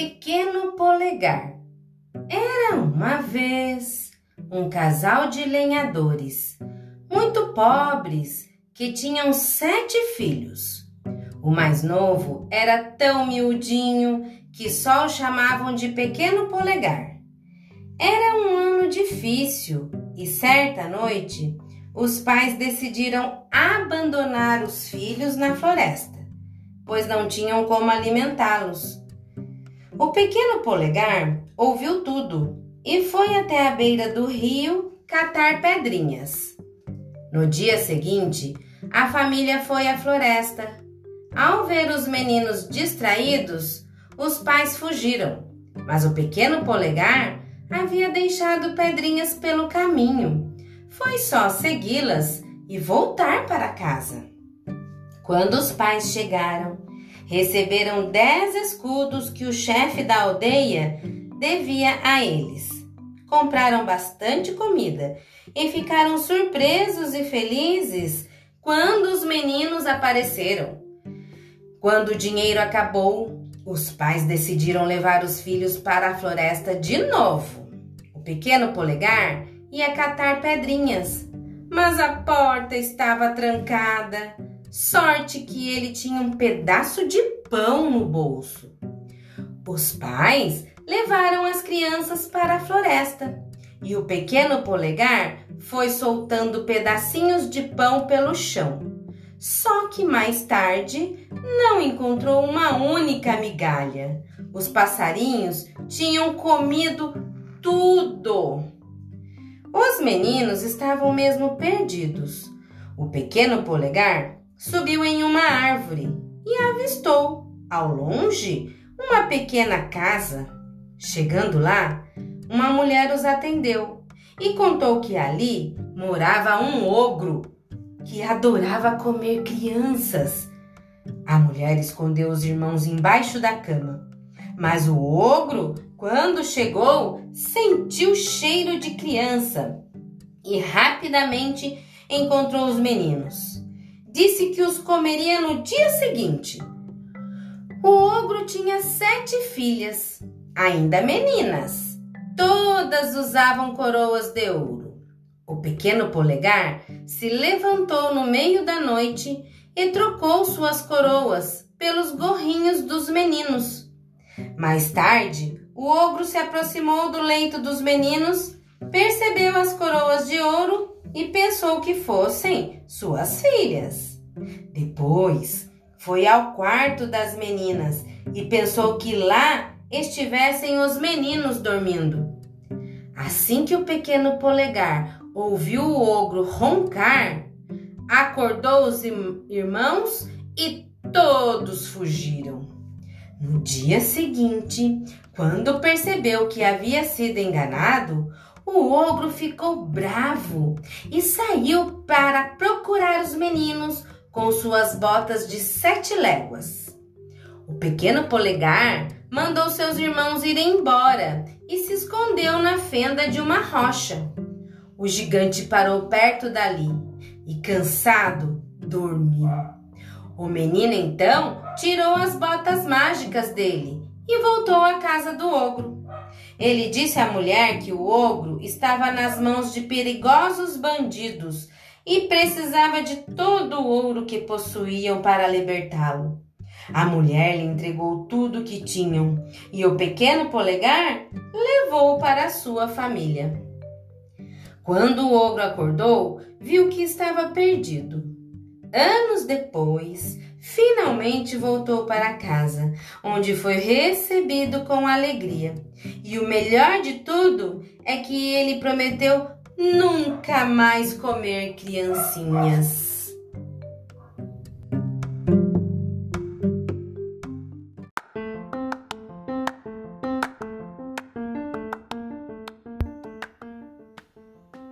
pequeno polegar. Era uma vez um casal de lenhadores, muito pobres, que tinham sete filhos. O mais novo era tão miudinho que só o chamavam de pequeno polegar. Era um ano difícil e certa noite os pais decidiram abandonar os filhos na floresta, pois não tinham como alimentá-los. O pequeno polegar ouviu tudo e foi até a beira do rio catar pedrinhas. No dia seguinte, a família foi à floresta. Ao ver os meninos distraídos, os pais fugiram, mas o pequeno polegar havia deixado pedrinhas pelo caminho. Foi só segui-las e voltar para casa. Quando os pais chegaram, receberam dez escudos que o chefe da aldeia devia a eles. Compraram bastante comida e ficaram surpresos e felizes quando os meninos apareceram. Quando o dinheiro acabou, os pais decidiram levar os filhos para a floresta de novo. O pequeno polegar ia catar pedrinhas, mas a porta estava trancada. Sorte que ele tinha um pedaço de pão no bolso. Os pais levaram as crianças para a floresta e o pequeno polegar foi soltando pedacinhos de pão pelo chão. Só que mais tarde não encontrou uma única migalha. Os passarinhos tinham comido tudo. Os meninos estavam mesmo perdidos. O pequeno polegar subiu em uma árvore e avistou, ao longe, uma pequena casa. Chegando lá, uma mulher os atendeu e contou que ali morava um ogro que adorava comer crianças. A mulher escondeu os irmãos embaixo da cama, mas o ogro, quando chegou, sentiu cheiro de criança e rapidamente encontrou os meninos. Disse que os comeria no dia seguinte. O ogro tinha sete filhas, ainda meninas Todas usavam coroas de ouro. O pequeno polegar se levantou no meio da noite e trocou suas coroas pelos gorrinhos dos meninos. Mais tarde, o ogro se aproximou do leito dos meninos, percebeu as coroas de ouro e pensou que fossem suas filhas. Depois, foi ao quarto das meninas e pensou que lá estivessem os meninos dormindo. Assim que o pequeno polegar ouviu o ogro roncar, acordou os irmãos e todos fugiram. No dia seguinte, quando percebeu que havia sido enganado, o ogro ficou bravo e saiu para procurar os meninos com suas botas de sete léguas. O pequeno polegar mandou seus irmãos ir embora e se escondeu na fenda de uma rocha. O gigante parou perto dali e, cansado, dormiu. O menino então tirou as botas mágicas dele e voltou à casa do ogro. Ele disse à mulher que o ogro estava nas mãos de perigosos bandidos e precisava de todo o ouro que possuíam para libertá-lo. A mulher lhe entregou tudo o que tinham e o pequeno polegar levou para sua família. Quando o ogro acordou, viu que estava perdido. Anos depois, finalmente voltou para casa, onde foi recebido com alegria. E o melhor de tudo é que ele prometeu nunca mais comer criancinhas.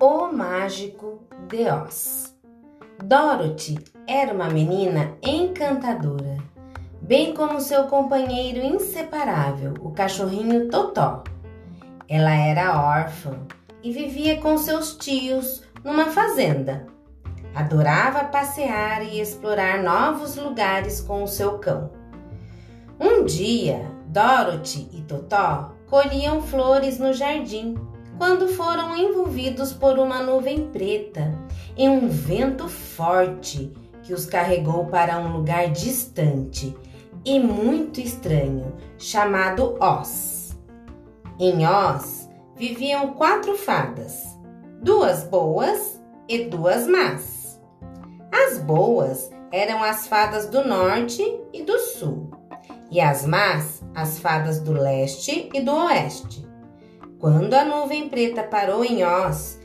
O Mágico de Oz. Dorothy era uma menina encantadora, bem como seu companheiro inseparável, o cachorrinho Totó. Ela era órfã e vivia com seus tios numa fazenda. Adorava passear e explorar novos lugares com o seu cão. Um dia, Dorothy e Totó colhiam flores no jardim quando foram envolvidos por uma nuvem preta e um vento forte que os carregou para um lugar distante e muito estranho chamado Oz. Em Oz viviam quatro fadas, duas boas e duas más. As boas eram as fadas do norte e do sul, e as más, as fadas do leste e do oeste. Quando a nuvem preta parou em Oz,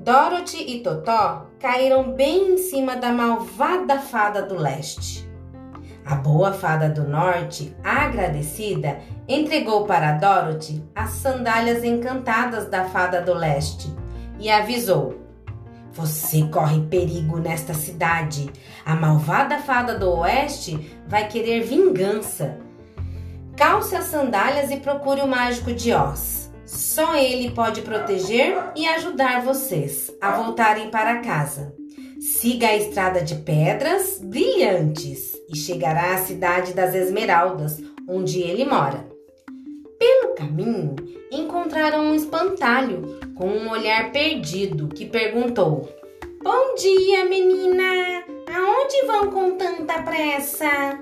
Dorothy e Totó caíram bem em cima da malvada fada do leste. A boa fada do norte, agradecida, entregou para Dorothy as sandálias encantadas da fada do leste e avisou: Você corre perigo nesta cidade. A malvada fada do oeste vai querer vingança. Calce as sandálias e procure o mágico de Oz. Só ele pode proteger e ajudar vocês a voltarem para casa. Siga a estrada de pedras brilhantes e chegará à cidade das Esmeraldas, onde ele mora. Pelo caminho, encontraram um espantalho com um olhar perdido que perguntou: Bom dia, menina! Aonde vão com tanta pressa?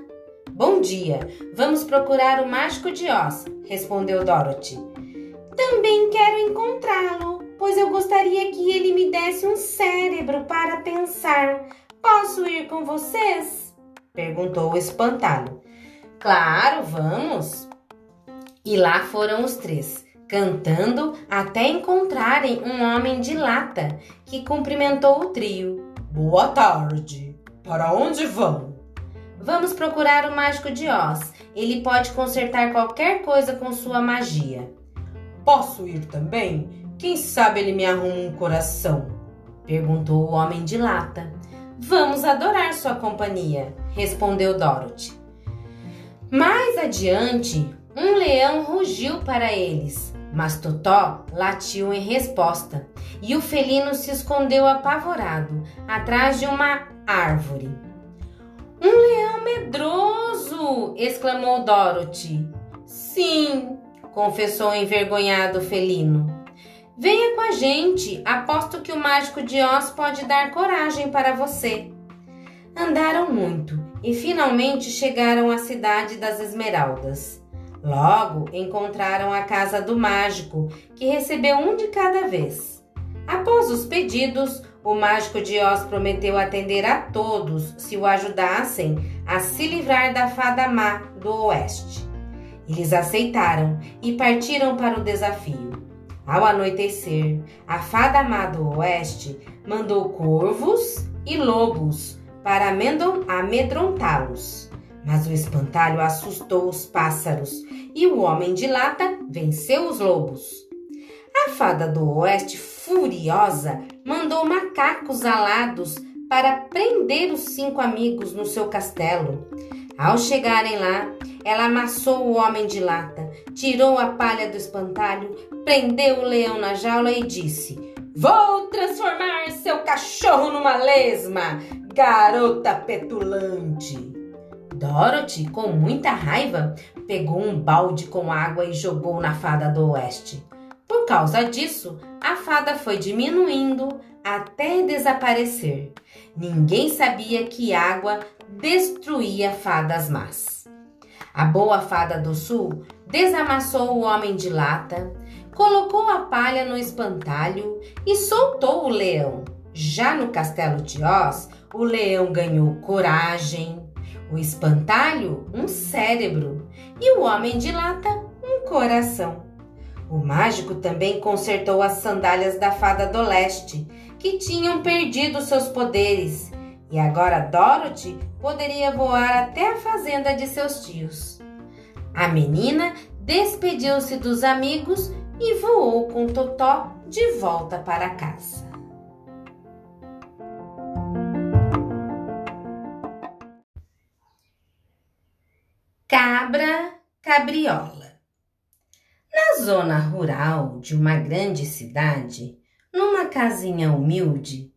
Bom dia, vamos procurar o mágico de Oz, respondeu Dorothy. Também quero encontrá-lo, pois eu gostaria que ele me desse um cérebro para pensar. Posso ir com vocês? perguntou o espantalho. Claro, vamos. E lá foram os três, cantando até encontrarem um homem de lata que cumprimentou o trio. Boa tarde. Para onde vão? Vamos procurar o mágico de Oz. Ele pode consertar qualquer coisa com sua magia. Posso ir também? Quem sabe ele me arruma um coração? Perguntou o homem de lata. Vamos adorar sua companhia, respondeu Dorothy. Mais adiante, um leão rugiu para eles, mas Totó latiu em resposta e o felino se escondeu apavorado atrás de uma árvore. Um leão medroso! exclamou Dorothy. Sim, confessou envergonhado o felino. Venha com a gente, aposto que o mágico de Oz pode dar coragem para você. Andaram muito e finalmente chegaram à cidade das Esmeraldas. Logo encontraram a casa do mágico, que recebeu um de cada vez. Após os pedidos, o mágico de Oz prometeu atender a todos se o ajudassem a se livrar da fada má do oeste. Eles aceitaram e partiram para o desafio. Ao anoitecer, a fada má do oeste mandou corvos e lobos para amedrontá-los. Mas o espantalho assustou os pássaros e o homem de lata venceu os lobos. A fada do oeste, furiosa, mandou macacos alados para prender os cinco amigos no seu castelo. Ao chegarem lá, ela amassou o homem de lata, tirou a palha do espantalho, prendeu o leão na jaula e disse: Vou transformar seu cachorro numa lesma, garota petulante. Dorothy, com muita raiva, pegou um balde com água e jogou na fada do oeste. Por causa disso, a fada foi diminuindo até desaparecer. Ninguém sabia que água destruía fadas más. A boa fada do sul desamassou o homem de lata, colocou a palha no espantalho e soltou o leão. Já no castelo de Oz, o leão ganhou coragem, o espantalho um cérebro e o homem de lata um coração. O mágico também consertou as sandálias da fada do leste, que tinham perdido seus poderes, e agora Dorothy poderia voar até a fazenda de seus tios. A menina despediu-se dos amigos e voou com Totó de volta para casa. Cabra Cabriola Na zona rural de uma grande cidade, numa casinha humilde,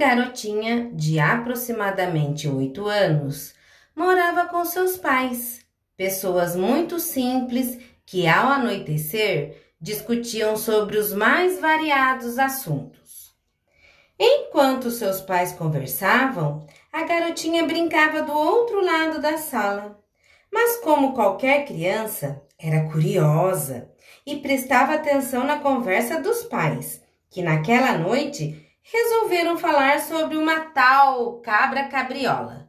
garotinha de aproximadamente oito anos morava com seus pais, pessoas muito simples que, ao anoitecer, discutiam sobre os mais variados assuntos. Enquanto seus pais conversavam, a garotinha brincava do outro lado da sala. Mas, como qualquer criança, era curiosa e prestava atenção na conversa dos pais, que naquela noite resolveram falar sobre uma tal cabra cabriola.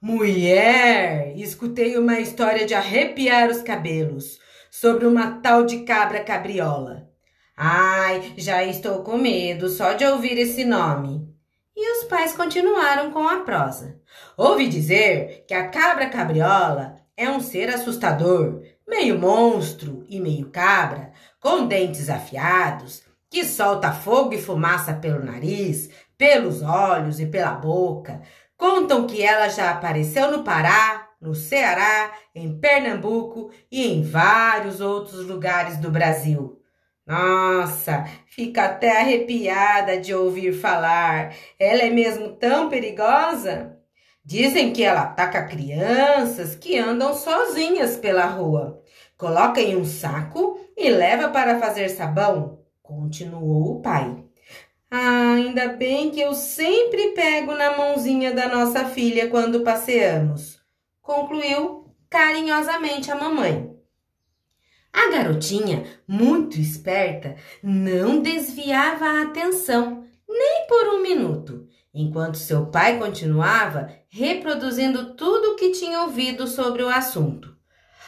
Mulher, escutei uma história de arrepiar os cabelos sobre uma tal de cabra cabriola. Ai, já estou com medo só de ouvir esse nome. E os pais continuaram com a prosa. Ouvi dizer que a cabra cabriola é um ser assustador, meio monstro e meio cabra, com dentes afiados, que solta fogo e fumaça pelo nariz, pelos olhos e pela boca. Contam que ela já apareceu no Pará, no Ceará, em Pernambuco e em vários outros lugares do Brasil. Nossa, fica até arrepiada de ouvir falar. Ela é mesmo tão perigosa? Dizem que ela ataca crianças que andam sozinhas pela rua. Coloca em um saco e leva para fazer sabão, continuou o pai. Ah, ainda bem que eu sempre pego na mãozinha da nossa filha quando passeamos, concluiu carinhosamente a mamãe. A garotinha, muito esperta, não desviava a atenção nem por um minuto enquanto seu pai continuava reproduzindo tudo o que tinha ouvido sobre o assunto.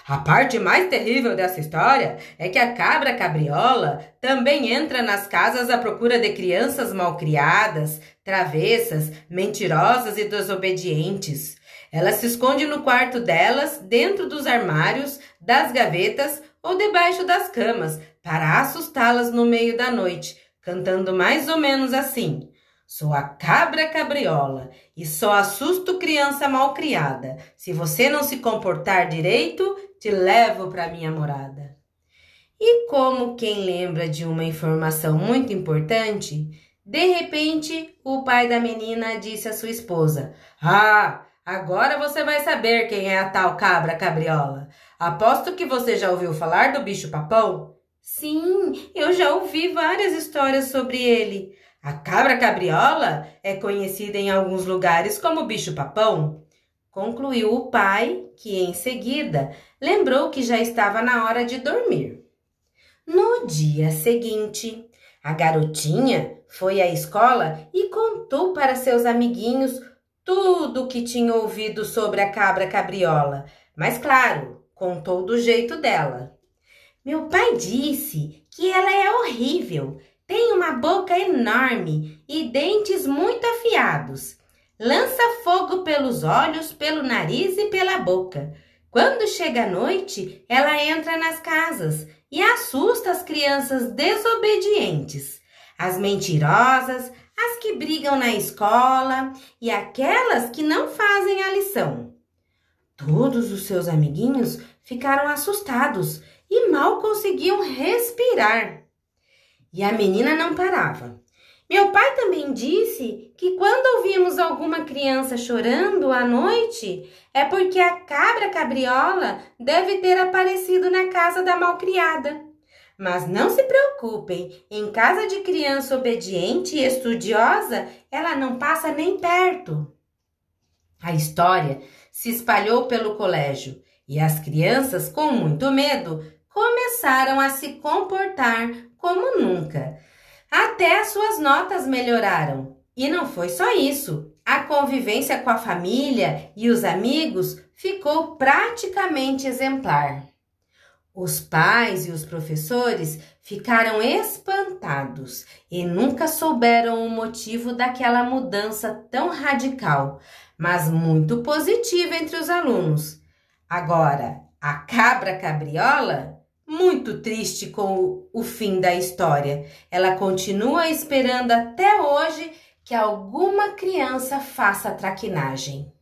A parte mais terrível dessa história é que a cabra cabriola também entra nas casas à procura de crianças malcriadas, travessas, mentirosas e desobedientes. Ela se esconde no quarto delas, dentro dos armários, das gavetas ou debaixo das camas, para assustá-las no meio da noite, cantando mais ou menos assim: Sou a cabra cabriola e só assusto criança mal criada. Se você não se comportar direito, te levo para minha morada. E como quem lembra de uma informação muito importante, de repente o pai da menina disse à sua esposa: Ah, agora você vai saber quem é a tal cabra cabriola. Aposto que você já ouviu falar do bicho papão? Sim, eu já ouvi várias histórias sobre ele. A cabra cabriola é conhecida em alguns lugares como bicho-papão, concluiu o pai, que em seguida lembrou que já estava na hora de dormir. No dia seguinte, a garotinha foi à escola e contou para seus amiguinhos tudo o que tinha ouvido sobre a cabra cabriola, mas claro, contou do jeito dela. Meu pai disse que ela é horrível tem uma boca enorme e dentes muito afiados. Lança fogo pelos olhos, pelo nariz e pela boca. Quando chega a noite, ela entra nas casas e assusta as crianças desobedientes, as mentirosas, as que brigam na escola e aquelas que não fazem a lição. Todos os seus amiguinhos ficaram assustados e mal conseguiam respirar. E a menina não parava. Meu pai também disse que quando ouvimos alguma criança chorando à noite, é porque a cabra cabriola deve ter aparecido na casa da malcriada. Mas não se preocupem, em casa de criança obediente e estudiosa, ela não passa nem perto. A história se espalhou pelo colégio e as crianças, com muito medo, começaram a se comportar como nunca. Até as suas notas melhoraram. E não foi só isso. A convivência com a família e os amigos ficou praticamente exemplar. Os pais e os professores ficaram espantados e nunca souberam o motivo daquela mudança tão radical, mas muito positiva entre os alunos. Agora, a cabra cabriola muito triste com o fim da história. Ela continua esperando até hoje que alguma criança faça traquinagem.